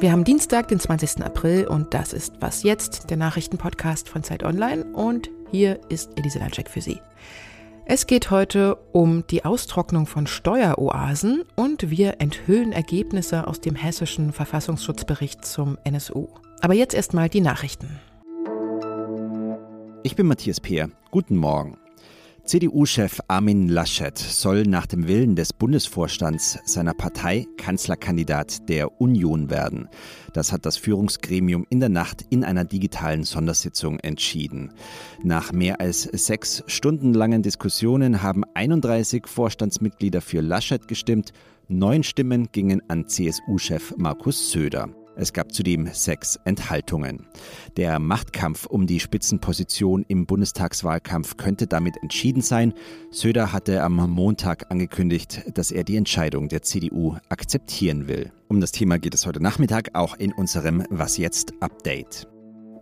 Wir haben Dienstag, den 20. April und das ist Was jetzt, der Nachrichtenpodcast von Zeit Online und hier ist Elise Lanczek für Sie. Es geht heute um die Austrocknung von Steueroasen und wir enthüllen Ergebnisse aus dem hessischen Verfassungsschutzbericht zum NSU. Aber jetzt erstmal die Nachrichten. Ich bin Matthias Peer. Guten Morgen. CDU-Chef Armin Laschet soll nach dem Willen des Bundesvorstands seiner Partei Kanzlerkandidat der Union werden. Das hat das Führungsgremium in der Nacht in einer digitalen Sondersitzung entschieden. Nach mehr als sechs Stunden langen Diskussionen haben 31 Vorstandsmitglieder für Laschet gestimmt. Neun Stimmen gingen an CSU-Chef Markus Söder. Es gab zudem sechs Enthaltungen. Der Machtkampf um die Spitzenposition im Bundestagswahlkampf könnte damit entschieden sein. Söder hatte am Montag angekündigt, dass er die Entscheidung der CDU akzeptieren will. Um das Thema geht es heute Nachmittag auch in unserem Was jetzt Update.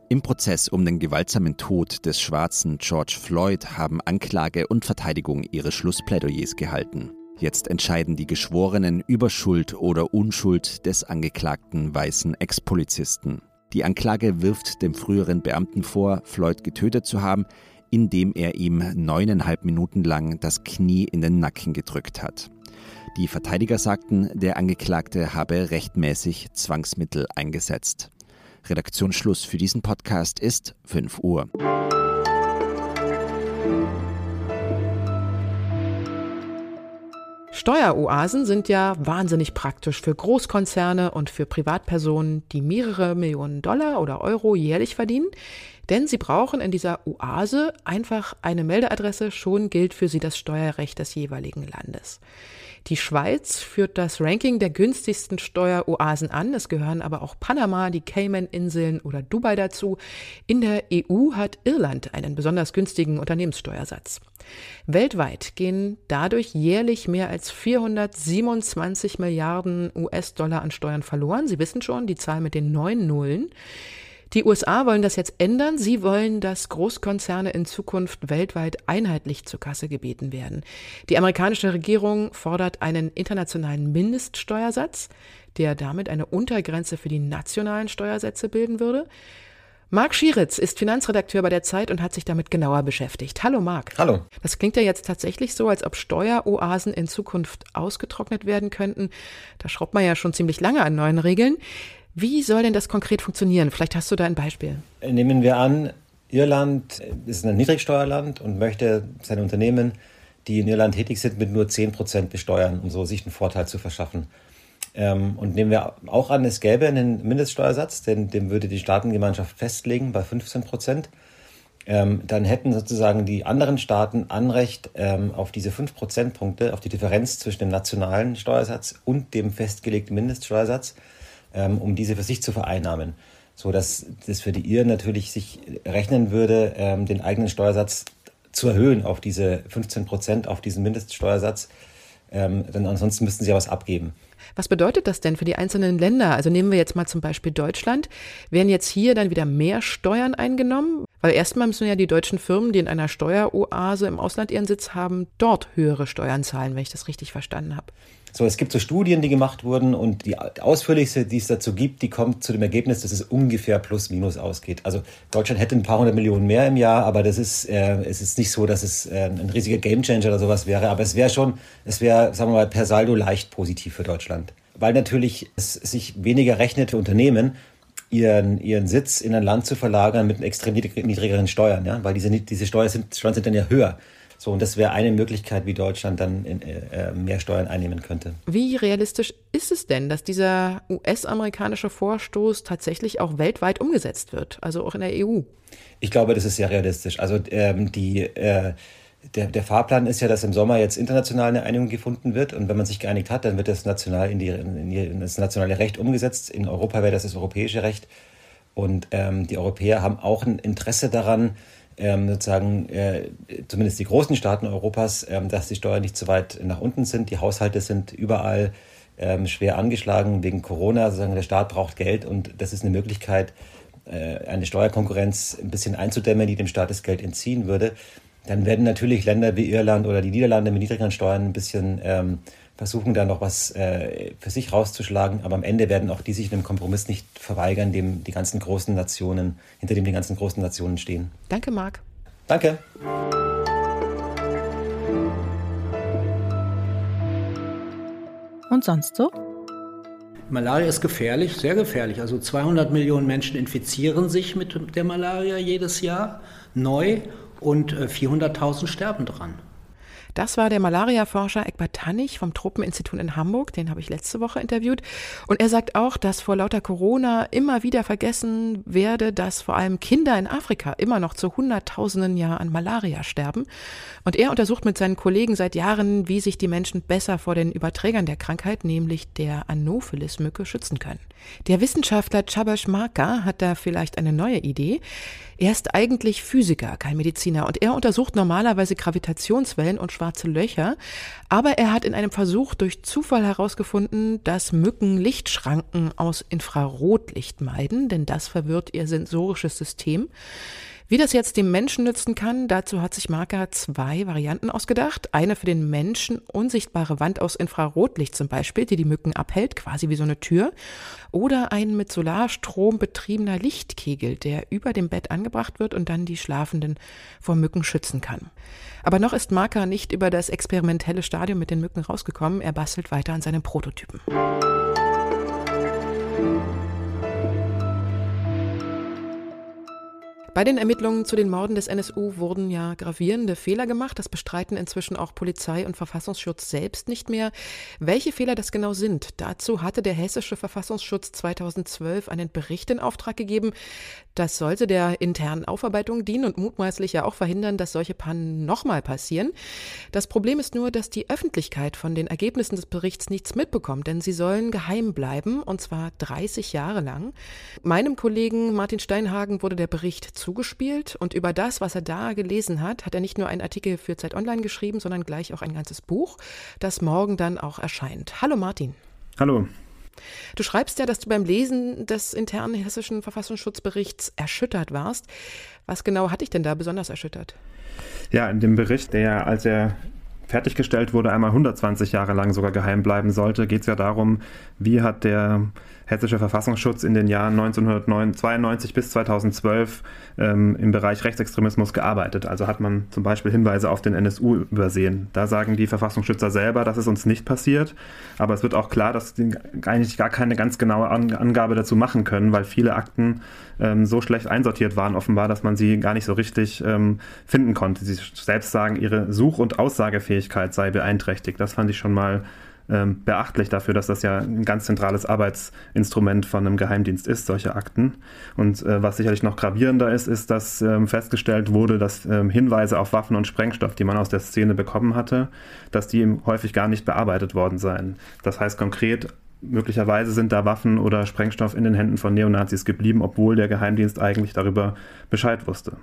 Im Prozess um den gewaltsamen Tod des schwarzen George Floyd haben Anklage und Verteidigung ihre Schlussplädoyers gehalten. Jetzt entscheiden die Geschworenen über Schuld oder Unschuld des angeklagten weißen Ex-Polizisten. Die Anklage wirft dem früheren Beamten vor, Floyd getötet zu haben, indem er ihm neuneinhalb Minuten lang das Knie in den Nacken gedrückt hat. Die Verteidiger sagten, der Angeklagte habe rechtmäßig Zwangsmittel eingesetzt. Redaktionsschluss für diesen Podcast ist 5 Uhr. Steueroasen sind ja wahnsinnig praktisch für Großkonzerne und für Privatpersonen, die mehrere Millionen Dollar oder Euro jährlich verdienen, denn sie brauchen in dieser Oase einfach eine Meldeadresse, schon gilt für sie das Steuerrecht des jeweiligen Landes. Die Schweiz führt das Ranking der günstigsten Steueroasen an. Es gehören aber auch Panama, die Cayman-Inseln oder Dubai dazu. In der EU hat Irland einen besonders günstigen Unternehmenssteuersatz. Weltweit gehen dadurch jährlich mehr als 427 Milliarden US-Dollar an Steuern verloren. Sie wissen schon, die Zahl mit den neun Nullen. Die USA wollen das jetzt ändern. Sie wollen, dass Großkonzerne in Zukunft weltweit einheitlich zur Kasse gebeten werden. Die amerikanische Regierung fordert einen internationalen Mindeststeuersatz, der damit eine Untergrenze für die nationalen Steuersätze bilden würde. Marc Schieritz ist Finanzredakteur bei der Zeit und hat sich damit genauer beschäftigt. Hallo Marc. Hallo. Das klingt ja jetzt tatsächlich so, als ob Steueroasen in Zukunft ausgetrocknet werden könnten. Da schraubt man ja schon ziemlich lange an neuen Regeln. Wie soll denn das konkret funktionieren? Vielleicht hast du da ein Beispiel. Nehmen wir an, Irland ist ein Niedrigsteuerland und möchte seine Unternehmen, die in Irland tätig sind, mit nur 10% besteuern, um so sich einen Vorteil zu verschaffen. Ähm, und nehmen wir auch an, es gäbe einen Mindeststeuersatz, denn dem würde die Staatengemeinschaft festlegen bei 15% Ähm, dann hätten sozusagen die anderen Staaten Anrecht ähm, auf diese 5 Prozentpunkte, auf die Differenz zwischen dem nationalen Steuersatz und dem festgelegten Mindeststeuersatz ähm, um diese für sich zu vereinnahmen. So dass das für die Iren natürlich sich rechnen würde, ähm, den eigenen Steuersatz zu erhöhen auf diese 15 Prozent, auf diesen Mindeststeuersatz. Ähm, denn ansonsten müssten sie ja was abgeben. Was bedeutet das denn für die einzelnen Länder? Also nehmen wir jetzt mal zum Beispiel Deutschland. Werden jetzt hier dann wieder mehr Steuern eingenommen? Weil erstmal müssen ja die deutschen Firmen, die in einer Steueroase im Ausland ihren Sitz haben, dort höhere Steuern zahlen, wenn ich das richtig verstanden habe. So, es gibt so Studien, die gemacht wurden und die ausführlichste, die es dazu gibt, die kommt zu dem Ergebnis, dass es ungefähr plus minus ausgeht. Also Deutschland hätte ein paar hundert Millionen mehr im Jahr, aber das ist, äh, es ist nicht so, dass es äh, ein riesiger Gamechanger oder sowas wäre. Aber es wäre schon, es wäre, sagen wir mal, per Saldo leicht positiv für Deutschland. Weil natürlich es sich weniger rechnet für Unternehmen, ihren, ihren Sitz in ein Land zu verlagern mit extrem niedrigeren Steuern, ja, weil diese, diese Steuern sind, Steuern sind dann ja höher. So, und das wäre eine Möglichkeit, wie Deutschland dann in, äh, mehr Steuern einnehmen könnte. Wie realistisch ist es denn, dass dieser US-amerikanische Vorstoß tatsächlich auch weltweit umgesetzt wird, also auch in der EU? Ich glaube, das ist sehr realistisch. Also ähm, die äh, der, der Fahrplan ist ja, dass im Sommer jetzt international eine Einigung gefunden wird. Und wenn man sich geeinigt hat, dann wird das national in, die, in, die, in das nationale Recht umgesetzt. In Europa wäre das das europäische Recht. Und ähm, die Europäer haben auch ein Interesse daran, ähm, sozusagen, äh, zumindest die großen Staaten Europas, ähm, dass die Steuern nicht zu weit nach unten sind. Die Haushalte sind überall ähm, schwer angeschlagen wegen Corona. Sozusagen der Staat braucht Geld und das ist eine Möglichkeit, äh, eine Steuerkonkurrenz ein bisschen einzudämmen, die dem Staat das Geld entziehen würde. Dann werden natürlich Länder wie Irland oder die Niederlande mit niedrigeren Steuern ein bisschen ähm, versuchen, da noch was äh, für sich rauszuschlagen. Aber am Ende werden auch die sich einem Kompromiss nicht verweigern, dem die ganzen großen Nationen, hinter dem die ganzen großen Nationen stehen. Danke, Marc. Danke. Und sonst so? Malaria ist gefährlich, sehr gefährlich. Also 200 Millionen Menschen infizieren sich mit der Malaria jedes Jahr neu und 400.000 äh, sterben dran. Das war der Malaria-Forscher Eckbert Tannig vom Truppeninstitut in Hamburg, den habe ich letzte Woche interviewt. Und er sagt auch, dass vor lauter Corona immer wieder vergessen werde, dass vor allem Kinder in Afrika immer noch zu Hunderttausenden Jahr an Malaria sterben. Und er untersucht mit seinen Kollegen seit Jahren, wie sich die Menschen besser vor den Überträgern der Krankheit, nämlich der Anopheles-Mücke, schützen können. Der Wissenschaftler Chabash Marka hat da vielleicht eine neue Idee. Er ist eigentlich Physiker, kein Mediziner, und er untersucht normalerweise Gravitationswellen und schwarze Löcher, aber er hat in einem Versuch durch Zufall herausgefunden, dass Mücken Lichtschranken aus Infrarotlicht meiden, denn das verwirrt ihr sensorisches System. Wie das jetzt dem Menschen nützen kann, dazu hat sich Marker zwei Varianten ausgedacht. Eine für den Menschen unsichtbare Wand aus Infrarotlicht zum Beispiel, die die Mücken abhält, quasi wie so eine Tür. Oder ein mit Solarstrom betriebener Lichtkegel, der über dem Bett angebracht wird und dann die Schlafenden vor Mücken schützen kann. Aber noch ist Marker nicht über das experimentelle Stadium mit den Mücken rausgekommen. Er bastelt weiter an seinem Prototypen. Bei den Ermittlungen zu den Morden des NSU wurden ja gravierende Fehler gemacht. Das bestreiten inzwischen auch Polizei und Verfassungsschutz selbst nicht mehr. Welche Fehler das genau sind, dazu hatte der hessische Verfassungsschutz 2012 einen Bericht in Auftrag gegeben. Das sollte der internen Aufarbeitung dienen und mutmaßlich ja auch verhindern, dass solche Pannen nochmal passieren. Das Problem ist nur, dass die Öffentlichkeit von den Ergebnissen des Berichts nichts mitbekommt, denn sie sollen geheim bleiben, und zwar 30 Jahre lang. Meinem Kollegen Martin Steinhagen wurde der Bericht zugespielt und über das, was er da gelesen hat, hat er nicht nur einen Artikel für Zeit Online geschrieben, sondern gleich auch ein ganzes Buch, das morgen dann auch erscheint. Hallo Martin. Hallo. Du schreibst ja, dass du beim Lesen des internen hessischen Verfassungsschutzberichts erschüttert warst. Was genau hat dich denn da besonders erschüttert? Ja, in dem Bericht, der, als er fertiggestellt wurde, einmal 120 Jahre lang sogar geheim bleiben sollte, geht es ja darum, wie hat der hessische Verfassungsschutz in den Jahren 1992 bis 2012 ähm, im Bereich Rechtsextremismus gearbeitet. Also hat man zum Beispiel Hinweise auf den NSU übersehen. Da sagen die Verfassungsschützer selber, dass es uns nicht passiert. Aber es wird auch klar, dass sie eigentlich gar keine ganz genaue Angabe dazu machen können, weil viele Akten ähm, so schlecht einsortiert waren, offenbar, dass man sie gar nicht so richtig ähm, finden konnte. Sie selbst sagen, ihre Such- und Aussagefähigkeit sei beeinträchtigt. Das fand ich schon mal ähm, beachtlich dafür, dass das ja ein ganz zentrales Arbeitsinstrument von einem Geheimdienst ist, solche Akten. Und äh, was sicherlich noch gravierender ist, ist, dass ähm, festgestellt wurde, dass ähm, Hinweise auf Waffen und Sprengstoff, die man aus der Szene bekommen hatte, dass die häufig gar nicht bearbeitet worden seien. Das heißt konkret, möglicherweise sind da Waffen oder Sprengstoff in den Händen von Neonazis geblieben, obwohl der Geheimdienst eigentlich darüber Bescheid wusste.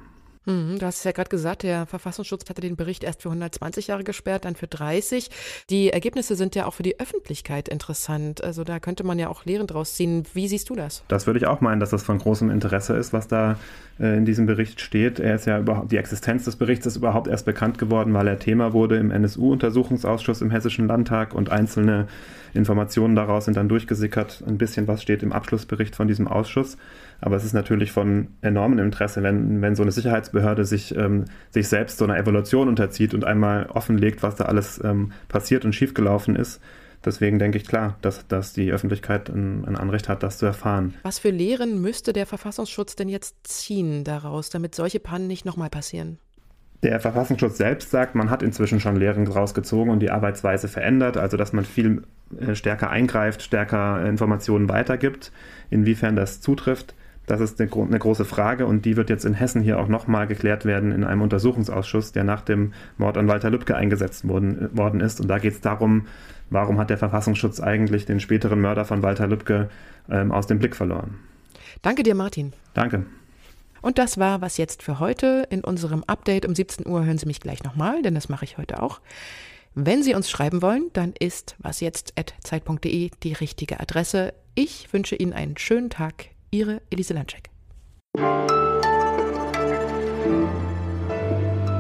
Mhm, du hast es ja gerade gesagt, der Verfassungsschutz hatte den Bericht erst für 120 Jahre gesperrt, dann für 30. Die Ergebnisse sind ja auch für die Öffentlichkeit interessant. Also da könnte man ja auch Lehren draus ziehen. Wie siehst du das? Das würde ich auch meinen, dass das von großem Interesse ist, was da äh, in diesem Bericht steht. Er ist ja überhaupt, die Existenz des Berichts ist überhaupt erst bekannt geworden, weil er Thema wurde im NSU-Untersuchungsausschuss im Hessischen Landtag und einzelne Informationen daraus sind dann durchgesickert. Ein bisschen was steht im Abschlussbericht von diesem Ausschuss. Aber es ist natürlich von enormem Interesse, wenn, wenn so eine Sicherheitsbehörde sich, ähm, sich selbst so einer Evaluation unterzieht und einmal offenlegt, was da alles ähm, passiert und schiefgelaufen ist. Deswegen denke ich klar, dass, dass die Öffentlichkeit ein, ein, Anrecht hat, das zu erfahren. Was für Lehren müsste der Verfassungsschutz denn jetzt ziehen daraus, damit solche Pannen nicht nochmal passieren? Der Verfassungsschutz selbst sagt, man hat inzwischen schon Lehren rausgezogen und die Arbeitsweise verändert, also dass man viel äh, stärker eingreift, stärker Informationen weitergibt. Inwiefern das zutrifft, das ist eine, eine, große Frage und die wird jetzt in Hessen hier auch nochmal geklärt werden in einem Untersuchungsausschuss, der nach dem Mord an Walter Lübcke eingesetzt worden, worden ist. Und da geht es darum, warum hat der Verfassungsschutz eigentlich den späteren Mörder von Walter Lübcke ähm, aus dem Blick verloren. Danke dir, Martin. Danke. Und das war was jetzt für heute. In unserem Update um 17 Uhr hören Sie mich gleich nochmal, denn das mache ich heute auch. Wenn Sie uns schreiben wollen, dann ist wasjetzt.zeit.de die richtige Adresse. Ich wünsche Ihnen einen schönen Tag. Ihre Elise Landscheck.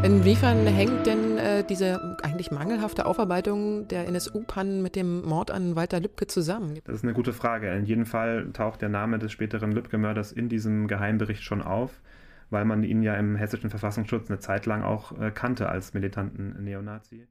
Inwiefern hängt denn äh, diese eigentlich mangelhafte Aufarbeitung der NSU-Pannen mit dem Mord an Walter Lübcke zusammen? Das ist eine gute Frage. In jedem Fall taucht der Name des späteren Lübcke-Mörders in diesem Geheimbericht schon auf, weil man ihn ja im hessischen Verfassungsschutz eine Zeit lang auch äh, kannte als militanten Neonazi.